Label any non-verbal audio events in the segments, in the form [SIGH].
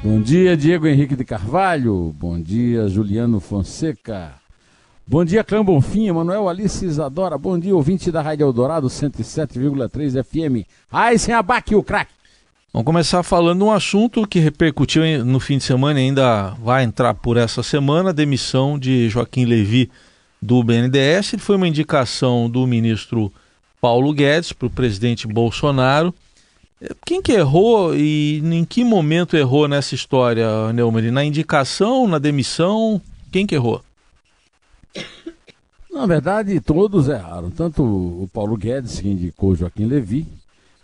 Bom dia, Diego Henrique de Carvalho. Bom dia, Juliano Fonseca. Bom dia, Clã Bonfim, Manuel Alice Isadora. Bom dia, ouvinte da Rádio Eldorado 107,3 FM. Ai, sem abaque o craque. Vamos começar falando um assunto que repercutiu no fim de semana e ainda vai entrar por essa semana, a demissão de Joaquim Levi do BNDES. Foi uma indicação do ministro Paulo Guedes para o presidente Bolsonaro. Quem que errou e em que momento errou nessa história, Neumann? Na indicação, na demissão? Quem que errou? Na verdade, todos erraram. Tanto o Paulo Guedes, que indicou Joaquim Levi,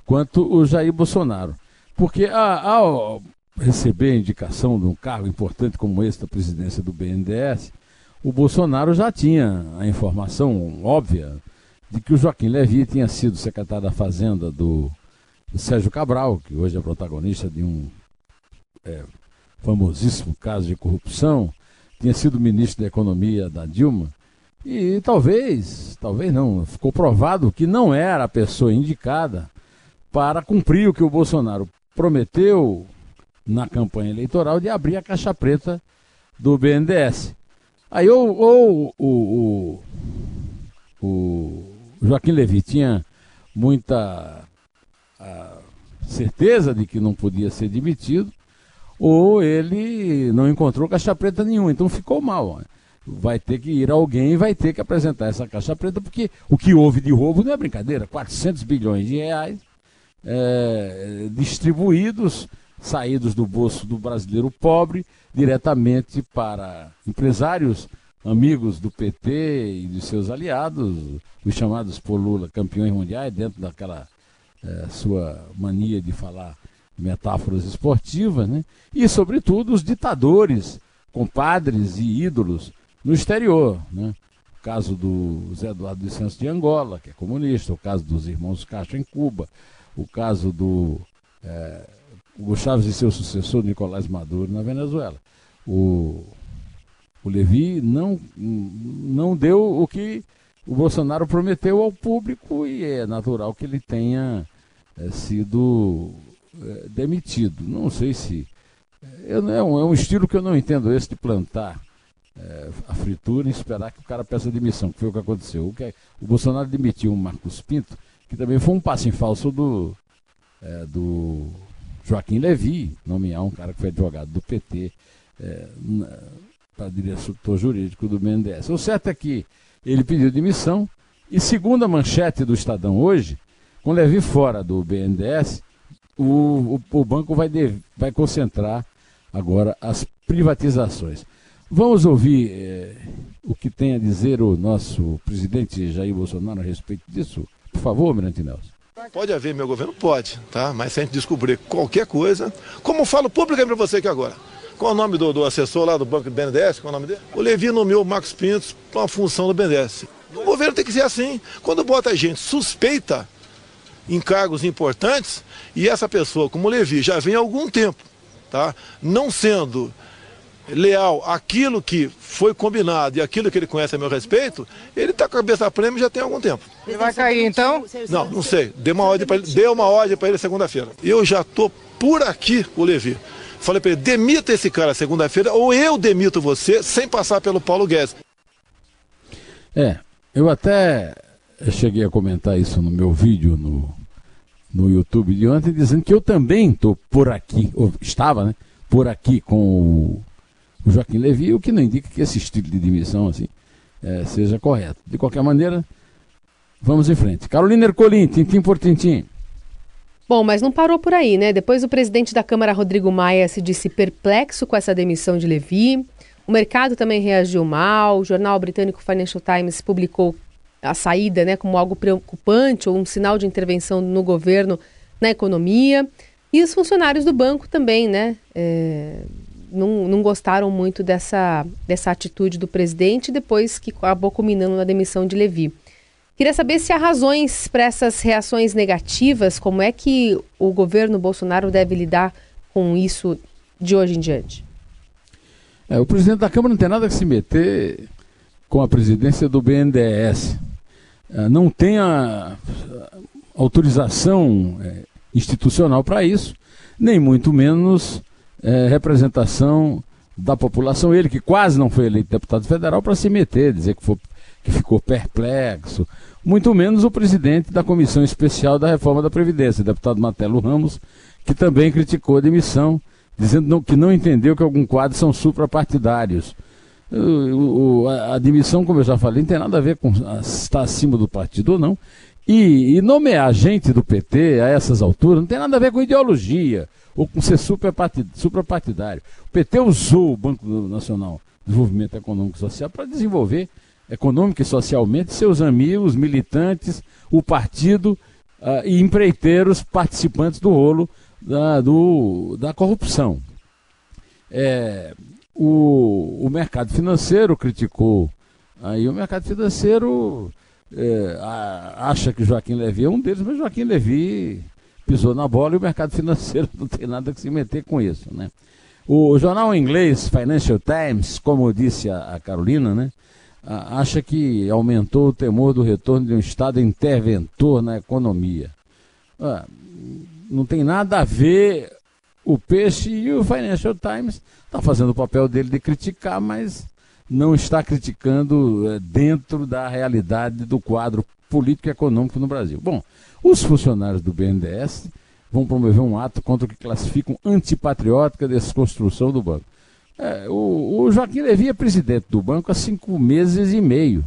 quanto o Jair Bolsonaro. Porque ao receber a indicação de um cargo importante como esse da presidência do BNDES, o Bolsonaro já tinha a informação óbvia de que o Joaquim Levi tinha sido secretário da Fazenda do Sérgio Cabral, que hoje é protagonista de um é, famosíssimo caso de corrupção, tinha sido ministro da Economia da Dilma, e talvez, talvez não, ficou provado que não era a pessoa indicada para cumprir o que o Bolsonaro prometeu na campanha eleitoral de abrir a caixa preta do BNDES. Aí ou, ou o, o, o Joaquim Levi tinha muita certeza de que não podia ser demitido, ou ele não encontrou caixa preta nenhuma, então ficou mal. Vai ter que ir alguém e vai ter que apresentar essa caixa preta, porque o que houve de roubo não é brincadeira, 400 bilhões de reais é, distribuídos, saídos do bolso do brasileiro pobre, diretamente para empresários amigos do PT e de seus aliados, os chamados por Lula campeões mundiais, dentro daquela é, sua mania de falar metáforas esportivas, né? e, sobretudo, os ditadores, compadres e ídolos no exterior. Né? O caso do Zé Eduardo de Santos de Angola, que é comunista, o caso dos irmãos Castro em Cuba, o caso do é, Hugo Chávez e seu sucessor, Nicolás Maduro, na Venezuela. O, o Levi não, não deu o que o Bolsonaro prometeu ao público e é natural que ele tenha é, sido é, demitido. Não sei se. É, é, um, é um estilo que eu não entendo esse de plantar é, a fritura e esperar que o cara peça demissão, que foi o que aconteceu. O, que, é, o Bolsonaro demitiu o Marcos Pinto, que também foi um passo em falso do, é, do Joaquim Levi, nomear um cara que foi advogado do PT é, para diretor jurídico do BNDES. O certo é que ele pediu demissão e, segundo a manchete do Estadão hoje, com Levi fora do BNDES, o, o, o banco vai, vai concentrar agora as privatizações. Vamos ouvir eh, o que tem a dizer o nosso presidente Jair Bolsonaro a respeito disso? Por favor, Mirante Nelson. Pode haver meu governo? Pode, tá? Mas se a gente descobrir qualquer coisa, como eu falo publicamente para você aqui agora, qual é o nome do, do, assessor lá do Banco do BNDES? Qual é o nome dele? O Levi nomeou o Marcos Pintos para uma função do BNDES. O governo tem que ser assim. Quando bota gente suspeita em cargos importantes, e essa pessoa, como o Levi, já vem há algum tempo, tá? não sendo leal àquilo que foi combinado e aquilo que ele conhece a meu respeito, ele está com a cabeça prêmio já tem algum tempo. Ele vai cair então? Não, não sei. Deu uma ordem para ele, deu uma ordem para ele segunda-feira. Eu já estou por aqui, o Levi. Falei para ele, demita esse cara segunda-feira ou eu demito você sem passar pelo Paulo Guedes. É, eu até cheguei a comentar isso no meu vídeo no, no YouTube de ontem, dizendo que eu também estou por aqui, ou estava, né, por aqui com o o Joaquim Levi, o que não indica que esse estilo de demissão assim, é, seja correto. De qualquer maneira, vamos em frente. Carolina Ercolim, tintim por tintim. Bom, mas não parou por aí, né? Depois o presidente da Câmara, Rodrigo Maia, se disse perplexo com essa demissão de Levi. O mercado também reagiu mal. O jornal britânico Financial Times publicou a saída né, como algo preocupante ou um sinal de intervenção no governo na economia. E os funcionários do banco também, né? É não, não gostaram muito dessa, dessa atitude do presidente, depois que acabou culminando na demissão de Levi. Queria saber se há razões para essas reações negativas, como é que o governo Bolsonaro deve lidar com isso de hoje em diante? É, o presidente da Câmara não tem nada que se meter com a presidência do BNDES. É, não tem a autorização é, institucional para isso, nem muito menos é, representação da população. Ele que quase não foi eleito deputado federal para se meter, dizer que, foi, que ficou perplexo. Muito menos o presidente da Comissão Especial da Reforma da Previdência, deputado Matelo Ramos, que também criticou a demissão dizendo que não entendeu que alguns quadros são suprapartidários. O, a, a demissão, como eu já falei, não tem nada a ver com estar acima do partido ou não. E, e nomear gente do PT a essas alturas não tem nada a ver com ideologia ou com ser suprapartidário. O PT usou o Banco Nacional de Desenvolvimento Econômico e Social para desenvolver econômica e socialmente seus amigos, militantes, o partido uh, e empreiteiros participantes do rolo da, do, da corrupção. É, o, o mercado financeiro criticou. Aí o mercado financeiro é, a, acha que Joaquim Levy é um deles, mas Joaquim Levy pisou na bola e o mercado financeiro [LAUGHS] não tem nada que se meter com isso. Né? O jornal inglês Financial Times, como disse a, a Carolina, né, a, acha que aumentou o temor do retorno de um Estado interventor na economia. Ah, não tem nada a ver o peixe e o Financial Times está fazendo o papel dele de criticar, mas não está criticando é, dentro da realidade do quadro político e econômico no Brasil. Bom, os funcionários do BNDES vão promover um ato contra o que classificam antipatriótica desconstrução do banco. É, o, o Joaquim Levy é presidente do banco há cinco meses e meio.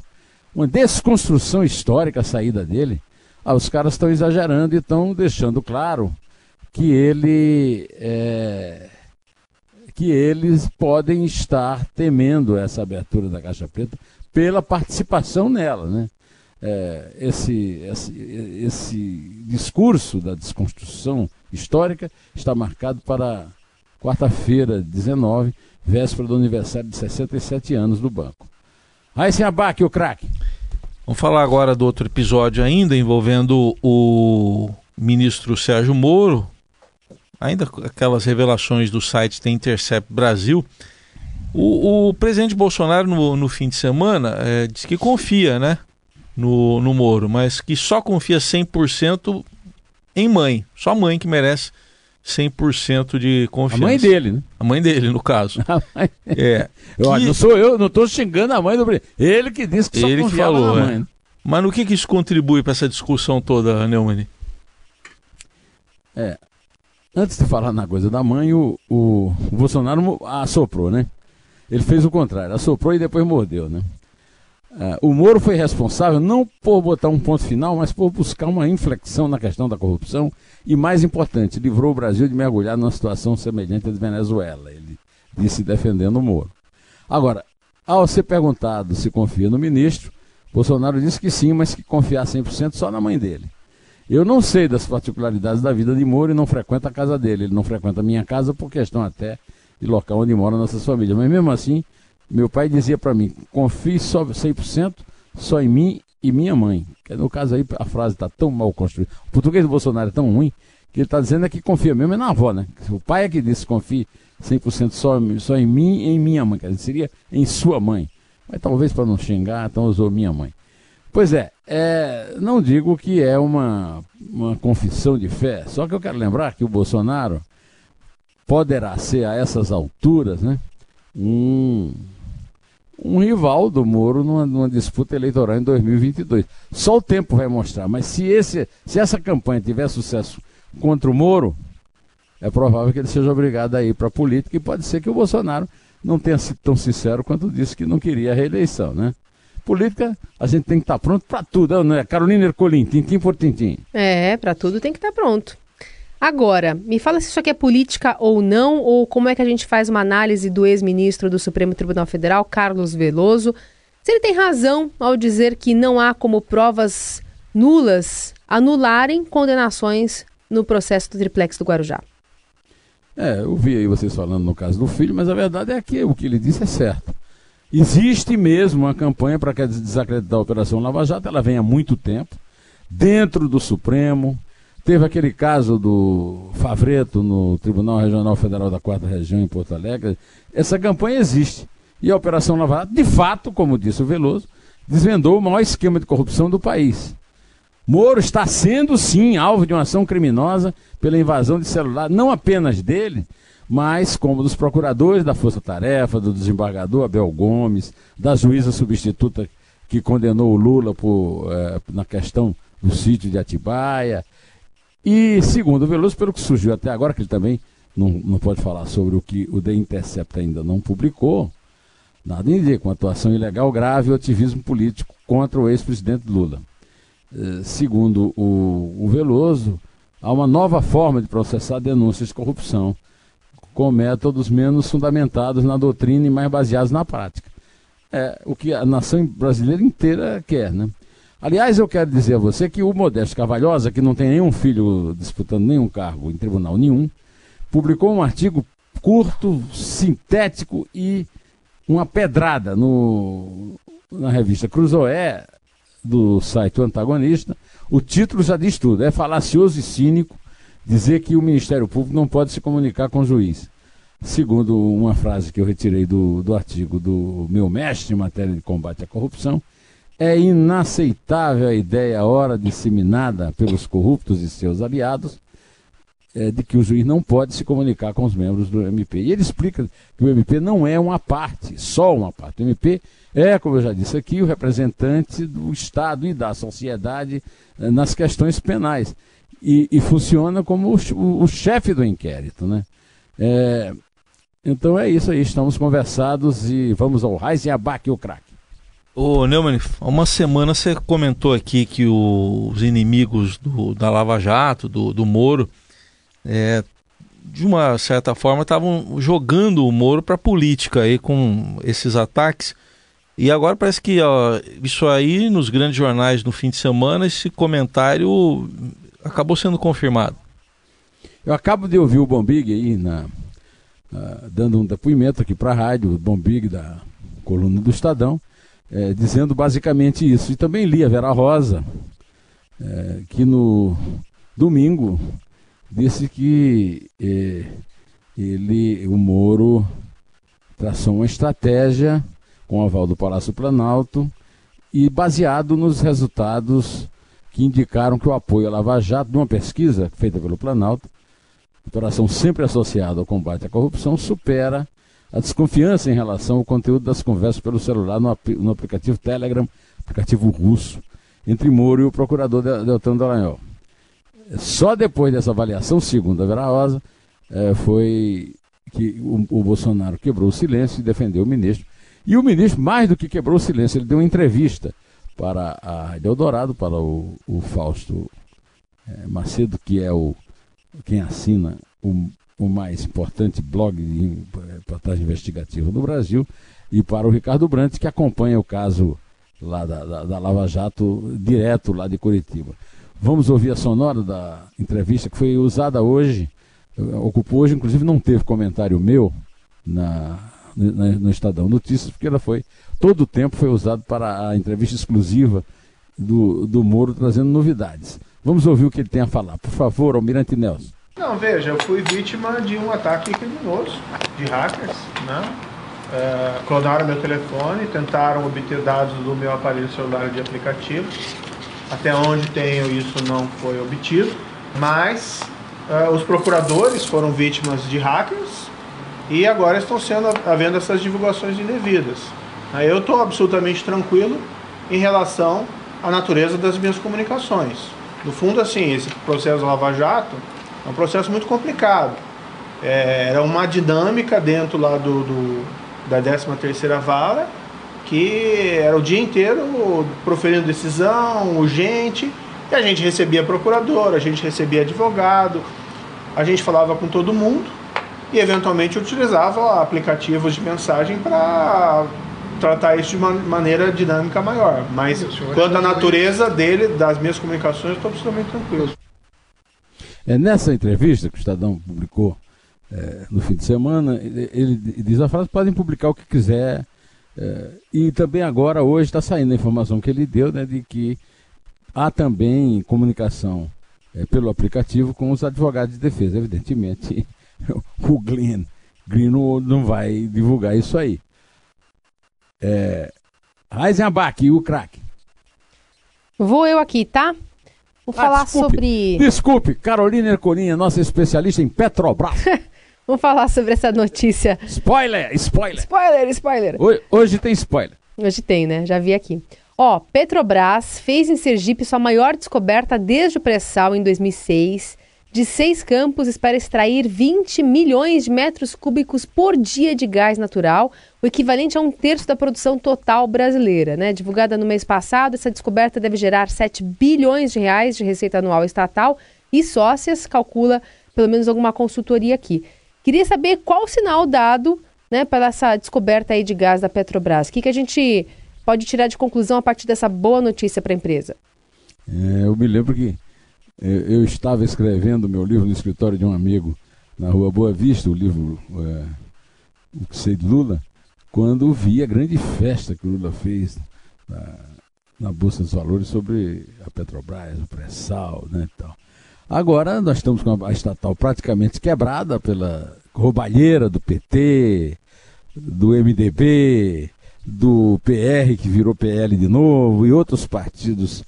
Uma desconstrução histórica a saída dele ah, os caras estão exagerando e estão deixando claro que ele é, que eles podem estar temendo essa abertura da Caixa Preta pela participação nela, né? É, esse, esse, esse discurso da desconstrução histórica está marcado para quarta-feira, 19, véspera do aniversário de 67 anos do banco. Aí, sem abaque, o craque. Vamos falar agora do outro episódio ainda envolvendo o ministro Sérgio Moro, ainda aquelas revelações do site The Intercept Brasil. O, o presidente Bolsonaro, no, no, fim de semana, é, disse que confia né, no, no Moro, mas que só confia 100% em mãe. Só a mãe que merece 100% de confiança. A mãe dele, né? A mãe dele, no caso. [LAUGHS] Mãe... É. Que... Não sou eu, não estou xingando a mãe do Ele que disse que só Ele que falou, na mãe. É. Né? Mas no que, que isso contribui para essa discussão toda, Neumann? É. Antes de falar na coisa da mãe, o, o, Bolsonaro assoprou, né? Ele fez o contrário, assoprou e depois mordeu, né? Uh, o Moro foi responsável não por botar um ponto final, mas por buscar uma inflexão na questão da corrupção e, mais importante, livrou o Brasil de mergulhar numa situação semelhante à de Venezuela. Ele disse defendendo o Moro. Agora, ao ser perguntado se confia no ministro, Bolsonaro disse que sim, mas que confiar 100% só na mãe dele. Eu não sei das particularidades da vida de Moro e não frequento a casa dele. Ele não frequenta a minha casa por questão até de local onde moram nossas famílias. Mas mesmo assim, meu pai dizia para mim: confie só 100% só em mim e minha mãe. No caso aí, a frase está tão mal construída. O português do Bolsonaro é tão ruim que ele está dizendo é que confia mesmo é na avó, né? O pai é que disse confie 100% só, só em mim e em minha mãe. Quer dizer, seria em sua mãe. Mas talvez para não xingar, então usou minha mãe. Pois é, é, não digo que é uma, uma confissão de fé, só que eu quero lembrar que o Bolsonaro poderá ser a essas alturas né, um um rival do Moro numa, numa, disputa eleitoral em 2022. Só o tempo vai mostrar, mas se, esse, se essa campanha tiver sucesso contra o Moro, é provável que ele seja obrigado a ir para a política e pode ser que o Bolsonaro não tenha sido tão sincero quanto disse que não queria a reeleição, né? Política, a gente tem que estar tá pronto para tudo, não é? Carolina Ercolim, tintim por tintim. É, para tudo tem que estar tá pronto. Agora, me fala se isso aqui é política ou não, ou como é que a gente faz uma análise do ex-ministro do Supremo Tribunal Federal, Carlos Veloso. Se ele tem razão ao dizer que não há como provas nulas anularem condenações no processo do triplex do Guarujá. É, eu vi aí vocês falando no caso do filho, mas a verdade é que o que ele disse é certo. Existe mesmo uma campanha para desacreditar a Operação Lava Jato, ela vem há muito tempo, dentro do Supremo. Teve aquele caso do Favreto no Tribunal Regional Federal da Quarta Região em Porto Alegre. Essa campanha existe. E a Operação Lava Jato, de fato, como disse o Veloso, desvendou o maior esquema de corrupção do país. Moro está sendo, sim, alvo de uma ação criminosa pela invasão de celular, não apenas dele, mas como dos procuradores da Força Tarefa, do desembargador Abel Gomes, da juíza substituta que condenou o Lula por, é, na questão do sítio de Atibaia. E, segundo o Veloso, pelo que surgiu até agora, que ele também não, não pode falar sobre o que o The Intercept ainda não publicou, nada indica, com atuação ilegal grave e ativismo político contra o ex-presidente Lula. É, segundo o, o Veloso, há uma nova forma de processar denúncias de corrupção com métodos menos fundamentados na doutrina e mais baseados na prática. É o que a nação brasileira inteira quer, né? Aliás, eu quero dizer a você que o Modesto Carvalhosa, que não tem nenhum filho disputando nenhum cargo em tribunal nenhum, publicou um artigo curto, sintético e uma pedrada no, na revista Cruzoé, do site Antagonista. O título já diz tudo: é falacioso e cínico dizer que o Ministério Público não pode se comunicar com o juiz. Segundo uma frase que eu retirei do, do artigo do meu mestre em matéria de combate à corrupção, é inaceitável a ideia, ora disseminada pelos corruptos e seus aliados, é, de que o juiz não pode se comunicar com os membros do MP. E ele explica que o MP não é uma parte, só uma parte. O MP é, como eu já disse aqui, o representante do Estado e da sociedade é, nas questões penais e, e funciona como o, o, o, chefe do inquérito, né? É, então é isso aí, estamos conversados e vamos ao Raizen Abac, o craque. Ô Neumann, há uma semana você comentou aqui que os inimigos do, da Lava Jato, do, do Moro, é, de uma certa forma estavam jogando o Moro para a política aí com esses ataques. E agora parece que ó, isso aí nos grandes jornais no fim de semana, esse comentário acabou sendo confirmado. Eu acabo de ouvir o Bombig aí na, dando um depoimento aqui para a rádio, o Bombig da coluna do Estadão, é, dizendo basicamente isso. E também li a Vera Rosa, é, que no domingo disse que é, ele, o Moro, traçou uma estratégia com o aval do Palácio Planalto e baseado nos resultados que indicaram que o apoio à Lava Jato, de uma pesquisa feita pelo Planalto, operação sempre associada ao combate à corrupção, supera a desconfiança em relação ao conteúdo das conversas pelo celular no, no aplicativo Telegram, aplicativo russo, entre Moro e o procurador Deltan Dallagnol. Só depois dessa avaliação, segundo a Vera Rosa, é, foi que o, o Bolsonaro quebrou o silêncio e defendeu o ministro. E o ministro, mais do que quebrou o silêncio, ele deu uma entrevista para a Rádio Eldorado, para o, o Fausto é, Macedo, que é o quem assina o, o mais importante blog de reportagem investigativa no Brasil, e para o Ricardo Brandt, que acompanha o caso lá da, da, da Lava Jato, direto lá de Curitiba. Vamos ouvir a sonora da entrevista que foi usada hoje, ocupou hoje, inclusive não teve comentário meu na, na, no Estadão Notícias, porque ela foi todo o tempo foi usado para a entrevista exclusiva do, do Moro, trazendo novidades. Vamos ouvir o que ele tem a falar. Por favor, Almirante Nelson. Não, veja, eu fui vítima de um ataque criminoso de hackers, né? É, clonaram meu telefone, tentaram obter dados do meu aparelho celular de aplicativo. Até onde tenho isso não foi obtido, mas é, os procuradores foram vítimas de hackers e agora estão sendo havendo essas divulgações indevidas. Eu estou absolutamente tranquilo em relação à natureza das minhas comunicações. No fundo, assim, esse processo Lava Jato é um processo muito complicado. É, era uma dinâmica dentro lá do, do da 13ª Vara, que era o dia inteiro proferindo decisão urgente, e a gente recebia procurador, a gente recebia advogado, a gente falava com todo mundo e eventualmente utilizava aplicativos de mensagem para tratar isso de uma maneira dinâmica maior. Mas quanto à natureza dele, das minhas comunicações, estou absolutamente tranquilo. É nessa entrevista que o Estadão publicou é, no fim de semana, ele, ele, diz a frase: podem publicar o que quiser. É, e também agora, hoje, está saindo a informação que ele deu né, de que há também comunicação é, pelo aplicativo com os advogados de defesa. Evidentemente, [LAUGHS] o Glenn Green não, não vai divulgar isso aí. É, Heisenbach, o craque. Vou eu aqui, tá? Vou ah, falar desculpe, sobre. Desculpe, Carolina Ercolinha, nossa especialista em Petrobras. [LAUGHS] Vamos falar sobre essa notícia. Spoiler, spoiler. Spoiler, spoiler. Hoje, hoje tem spoiler. Hoje tem, né? Já vi aqui. Ó, Petrobras fez em Sergipe sua maior descoberta desde o pré-sal em 2006. De seis campos, espera extrair 20 milhões de metros cúbicos por dia de gás natural, o equivalente a um terço da produção total brasileira. Né? Divulgada no mês passado, essa descoberta deve gerar 7 bilhões de reais de receita anual estatal e sócias, calcula pelo menos alguma consultoria aqui. Queria saber qual o sinal dado né, para essa descoberta aí de gás da Petrobras. O que, que a gente pode tirar de conclusão a partir dessa boa notícia para a empresa? É, eu me lembro que eu, estava escrevendo meu livro no escritório de um amigo na rua Boa Vista, o livro é, O que sei de Lula, quando vi a grande festa que o Lula fez na, na Bolsa dos Valores sobre a Petrobras, o pré-sal, né, tal. Agora nós estamos com a estatal praticamente quebrada pela roubalheira do PT, do MDB, do PR que virou PL de novo e outros partidos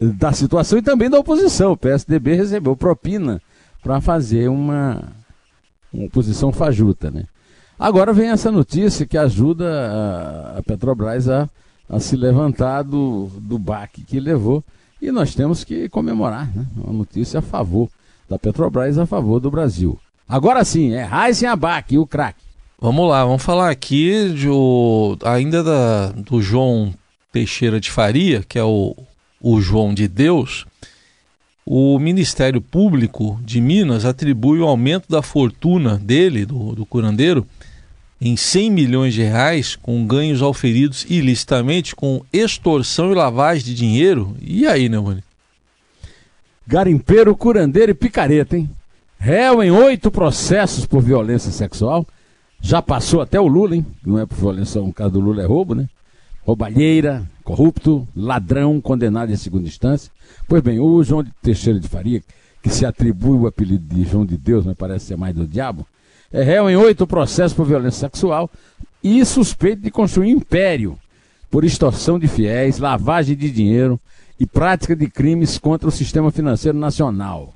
da situação e também da oposição. O PSDB recebeu propina para fazer uma, uma oposição fajuta, né? Agora vem essa notícia que ajuda a, Petrobras a, a se levantar do, do baque que levou e nós temos que comemorar, né? Uma notícia a favor da Petrobras, a favor do Brasil. Agora sim, é Raizen Abac, o craque. Vamos lá, vamos falar aqui de, o, ainda da, do João Teixeira de Faria, que é o, o João de Deus. O Ministério Público de Minas atribui o aumento da fortuna dele, do, do curandeiro, em 100 milhões de reais com ganhos auferidos ilicitamente com extorsão e lavagem de dinheiro. E aí, né, mano? Garimpeiro, curandeiro e picareta, hein? Réu em oito processos por violência sexual. Já passou até o Lula, hein? Não é por violência, no caso do Lula é roubo, né? Roubalheira, corrupto, ladrão, condenado em segunda instância. Pois bem, o João Teixeira de Faria, que se atribui o apelido de João de Deus, mas parece ser mais do diabo, é réu em oito processos por violência sexual e suspeito de construir império por extorsão de fiéis, lavagem de dinheiro e prática de crimes contra o sistema financeiro nacional.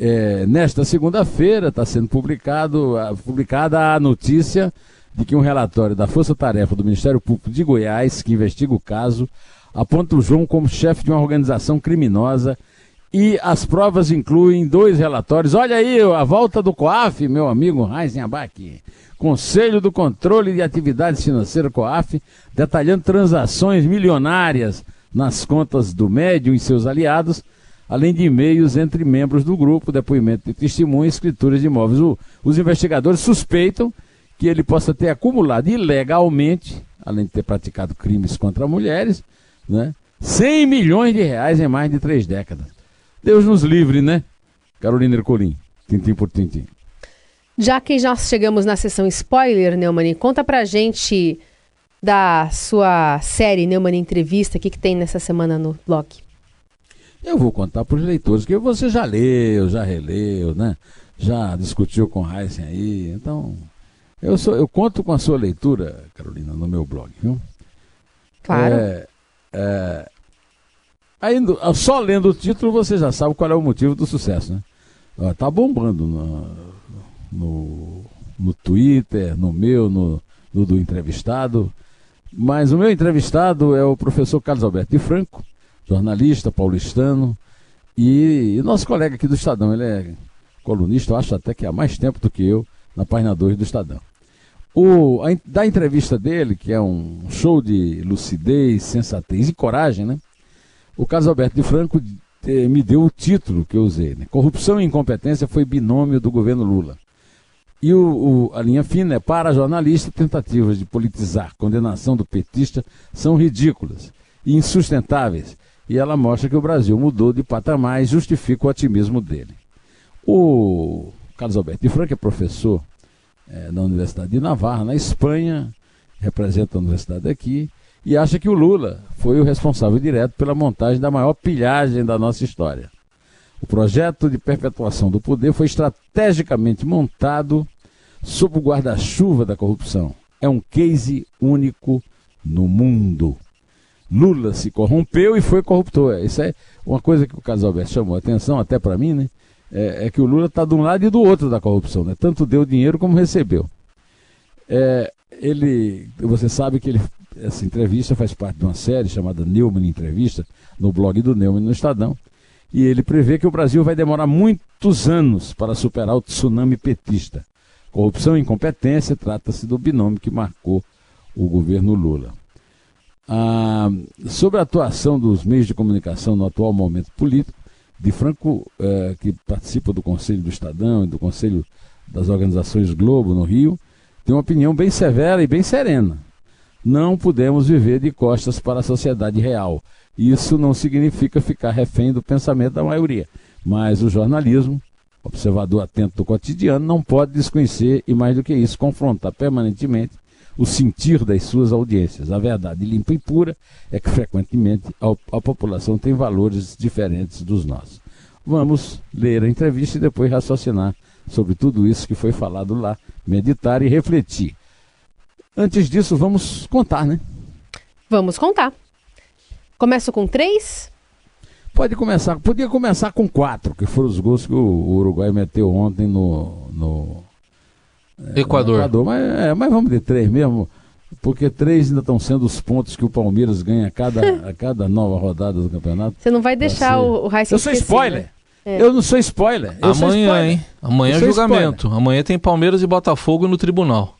É, nesta segunda-feira está sendo publicado, publicada a notícia de que um relatório da Força Tarefa do Ministério Público de Goiás, que investiga o caso, aponta o João como chefe de uma organização criminosa e as provas incluem dois relatórios. Olha aí a volta do COAF, meu amigo Abac. Conselho do Controle de Atividades Financeiras COAF, detalhando transações milionárias nas contas do médium e seus aliados, além de e-mails entre membros do grupo, depoimento de testemunho e escrituras de imóveis. O, os investigadores suspeitam que ele possa ter acumulado ilegalmente, além de ter praticado crimes contra mulheres, né, 100 milhões de reais em mais de três décadas. Deus nos livre, né? Carolina Ercolim, tintim por tintim. Já que já chegamos na sessão spoiler, Neumann, conta pra gente da sua série Neumann Entrevista, o que, que tem nessa semana no blog? Eu vou contar para os leitores, que você já leu, já releu, né? Já discutiu com Heisen aí, então eu, sou, eu conto com a sua leitura, Carolina, no meu blog, viu? Claro. É, é, Ainda, só lendo o título você já sabe qual é o motivo do sucesso, né? Tá bombando no, no, no Twitter, no meu, no, no, do entrevistado. Mas o meu entrevistado é o professor Carlos Alberto de Franco, jornalista paulistano, e, e nosso colega aqui do Estadão. Ele é colunista, eu acho até que há mais tempo do que eu, na página 2 do Estadão. O, a, da entrevista dele, que é um show de lucidez, sensatez e coragem, né? O Carlos Alberto de Franco eh, me deu o título que eu usei. Né? Corrupção e incompetência foi binômio do governo Lula. E o, o, a linha fina é para jornalista, tentativas de politizar condenação do petista são ridículas e insustentáveis. E ela mostra que o Brasil mudou de patamar e justifica o otimismo dele. O Carlos Alberto de Franca é professor é, na Universidade de Navarra, na Espanha, representa a universidade aqui, e acha que o Lula foi o responsável direto pela montagem da maior pilhagem da nossa história. O projeto de perpetuação do poder foi estrategicamente montado sob o guarda-chuva da corrupção. É um case único no mundo. Lula se corrompeu e foi corruptor. Isso é uma coisa que o Carlos Alberto chamou a atenção, até para mim, né? É, é, que o Lula está de um lado e do outro da corrupção, né? Tanto deu dinheiro como recebeu. É, ele, você sabe que ele, essa entrevista faz parte de uma série chamada Neumann Entrevista, no blog do Neumann no Estadão. E ele prevê que o Brasil vai demorar muitos anos para superar o tsunami petista. Corrupção e incompetência trata-se do binômio que marcou o governo Lula. Ah, sobre a atuação dos meios de comunicação no atual momento político, de Franco, eh, que participa do Conselho do Estadão e do Conselho das Organizações Globo no Rio, tem uma opinião bem severa e bem serena. Não podemos viver de costas para a sociedade real. Isso não significa ficar refém do pensamento da maioria, mas o jornalismo observador atento do cotidiano, não pode desconhecer e, mais do que isso, confrontar permanentemente o sentir das suas audiências. A verdade limpa e pura é que, frequentemente, a, a população tem valores diferentes dos nossos. Vamos ler a entrevista e depois raciocinar sobre tudo isso que foi falado lá, meditar e refletir. Antes disso, vamos contar, né? Vamos contar. Começo com três? Pode começar, podia começar com quatro, que foram os gols que o Uruguai meteu ontem no, no Equador. No Equador. Mas, é, mas vamos de três mesmo, porque três ainda estão sendo os pontos que o Palmeiras ganha a cada, [LAUGHS] a cada nova rodada do campeonato. Você não vai deixar ser... o, o Eu sou spoiler. Né? É. Eu não sou spoiler. Eu Amanhã, sou spoiler. hein? Amanhã é julgamento. Spoiler. Amanhã tem Palmeiras e Botafogo no tribunal.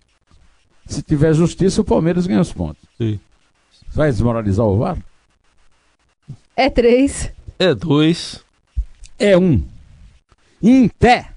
Se tiver justiça, o Palmeiras ganha os pontos. Sim. Vai desmoralizar o VAR? É três. É dois. É um. Em pé.